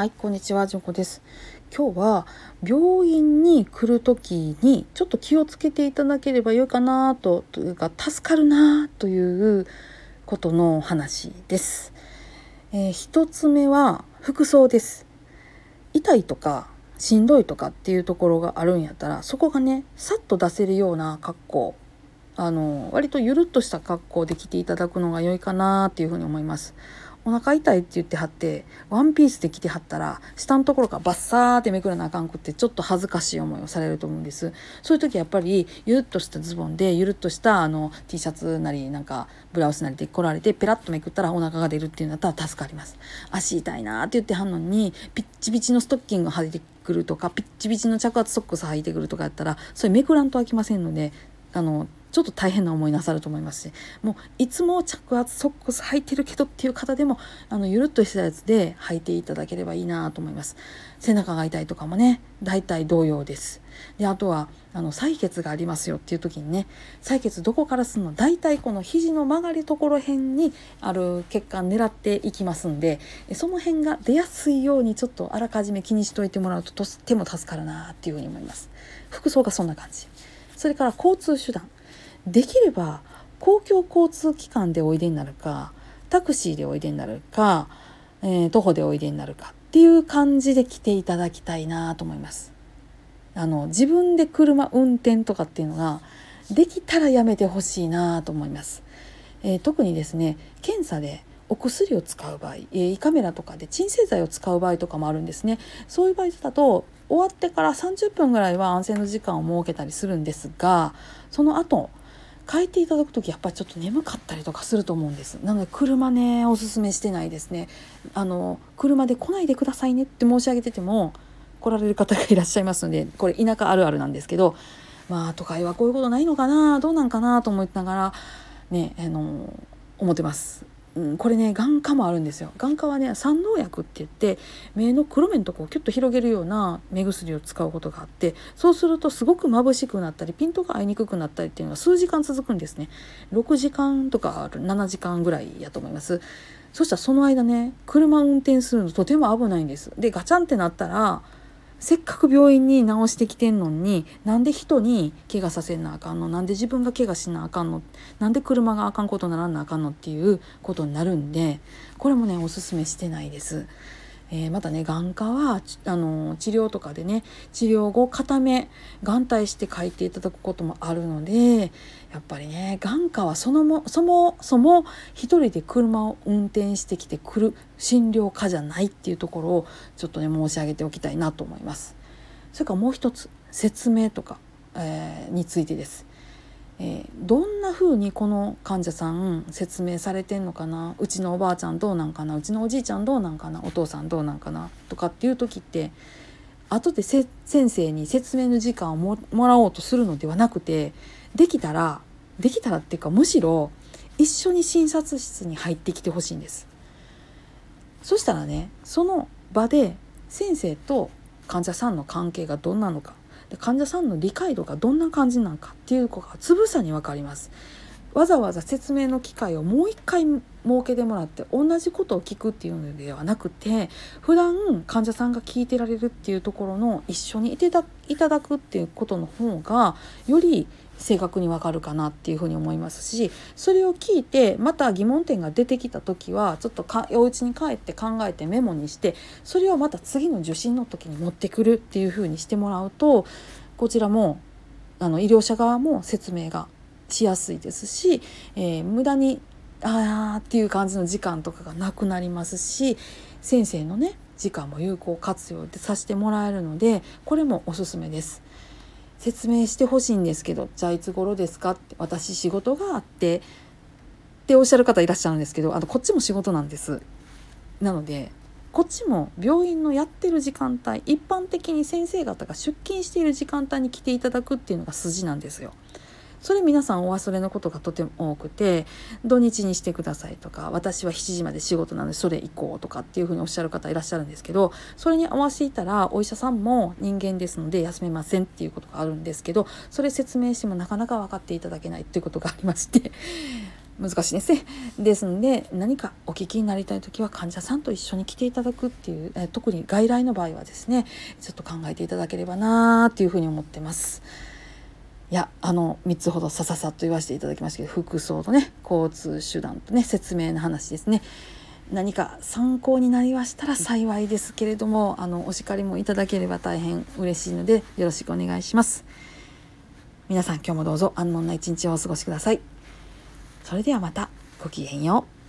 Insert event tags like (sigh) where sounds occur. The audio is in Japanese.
はい、こんにちは、じゅんこです。今日は病院に来る時にちょっと気をつけていただければよいかなとというか助かるなということの話です。えー、一つ目は服装です。痛いとかしんどいとかっていうところがあるんやったらそこがねさっと出せるような格好あの割とゆるっとした格好で着ていただくのが良いかなっていうふうに思います。お腹痛いって言ってはってワンピースで着てはったら下のところからバッサーってめくらなあかんくってちょっと恥ずかしい思いをされると思うんです。そういう時やっぱりゆるっとしたズボンでゆるっとしたあの T シャツなりなんかブラウスなりで来られてペラッとめくったらお腹が出るっていうんだったら助かります。足痛いなって言ってはんのにピッチピチのストッキング履いてくるとかピッチピチの着圧ソックス履いてくるとかやったらそれめくらんとあきませんのであのちょっと大変な思いなさると思いますしもういつも着圧ソックス履いてるけどっていう方でもあのゆるっとしたやつで履いていただければいいなと思います。背中が痛いとかもね大体同様です。であとはあの採血がありますよっていう時にね採血どこからするの大体この肘の曲がりところ辺にある血管狙っていきますんでその辺が出やすいようにちょっとあらかじめ気にしといてもらうととっても助かるなっていうふうに思います。服装がそんな感じ。それから交通手段。できれば公共交通機関でおいでになるかタクシーでおいでになるか、えー、徒歩でおいでになるかっていう感じで来ていただきたいなと思います。あの自分で車運転とかっていうのができたらやめてほしいなと思います。えー、特にですね検査でお薬を使う場合、えー、胃カメラとかで鎮静剤を使う場合とかもあるんですねそういう場合だと終わってから30分ぐらいは安静の時間を設けたりするんですがその後変えていただく時やっぱりちょっと眠かったりとかすると思うんです。なので車ねおすすめしてないですね。あの車で来ないでくださいねって申し上げてても来られる方がいらっしゃいますのでこれ田舎あるあるなんですけどまあ都会はこういうことないのかなどうなんかなと思いながらねあの思ってます。うん、これね眼科もあるんですよ。眼科はね三能薬って言って目の黒目のとこをキュッと広げるような目薬を使うことがあってそうするとすごく眩しくなったりピントが合いにくくなったりっていうのが数時間続くんですね。6時間とか7時間ぐらいやと思います。そしたらその間ね車運転するのとても危ないんです。でガチャンってなったらせっかく病院に治してきてんのになんで人に怪我させなあかんの？なんで自分が怪我しなあかんの？なんで車があかんことならなあかんの？っていうことになるんでこれもねおすすめしてないです。えー、またね眼科はあの治療とかでね治療後片目眼帯して書いていただくこともあるのでやっぱりね眼科はそのもそもそも一人で車を運転してきてくる診療科じゃないっていうところをちょっとね申し上げておきたいなと思います。それからもう一つ説明とか、えー、についてです。えー、どんな風にこの患者さん説明されてんのかな？うちのおばあちゃんどうなんかな？うちのおじいちゃんどうなんかな？お父さんどうなんかな？とかっていう時って後で先生に説明の時間をもらおうとするのではなくてできたらできたらっていうかむしろ一緒に診察室に入ってきてほしいんです。そしたらねその場で先生と患者さんの関係がどんなのか。で患者さんの理解度がどんな感じなのかっていうことがつぶさに分かります。わざわざ説明の機会をもう一回設けてもらって同じことを聞くっていうのではなくて普段患者さんが聞いてられるっていうところの一緒にいていただくっていうことの方がより正確にわかるかなっていうふうに思いますしそれを聞いてまた疑問点が出てきた時はちょっとかお家に帰って考えてメモにしてそれをまた次の受診の時に持ってくるっていうふうにしてもらうとこちらもあの医療者側も説明がしやすいですし、えー、無駄にああっていう感じの時間とかがなくなりますし先生のね時間も有効活用でさせてもらえるのでこれもおすすめです。説明してほしいんですけどじゃあいつ頃ですかって私仕事があってっておっしゃる方いらっしゃるんですけどあとこっちも仕事なんです。なのでこっちも病院のやってる時間帯一般的に先生方が出勤している時間帯に来ていただくっていうのが筋なんですよ。それ皆さんお忘れのことがとても多くて土日にしてくださいとか私は7時まで仕事なのでそれ行こうとかっていうふうにおっしゃる方いらっしゃるんですけどそれに合わせていたらお医者さんも人間ですので休めませんっていうことがあるんですけどそれ説明してもなかなか分かっていただけないっていうことがありまして (laughs) 難しいですね。ですので何かお聞きになりたい時は患者さんと一緒に来ていただくっていう、え特に外来の場合はですねちょっと考えていただければなーっていうふうに思ってます。いやあの3つほどさささっと言わせていただきましたけど服装とね交通手段とね説明の話ですね。何か参考になりましたら幸いですけれどもあのお叱りもいただければ大変嬉しいのでよろしくお願いします。皆さん今日もどうぞ安穏な一日をお過ごしください。それではまたごきげんよう。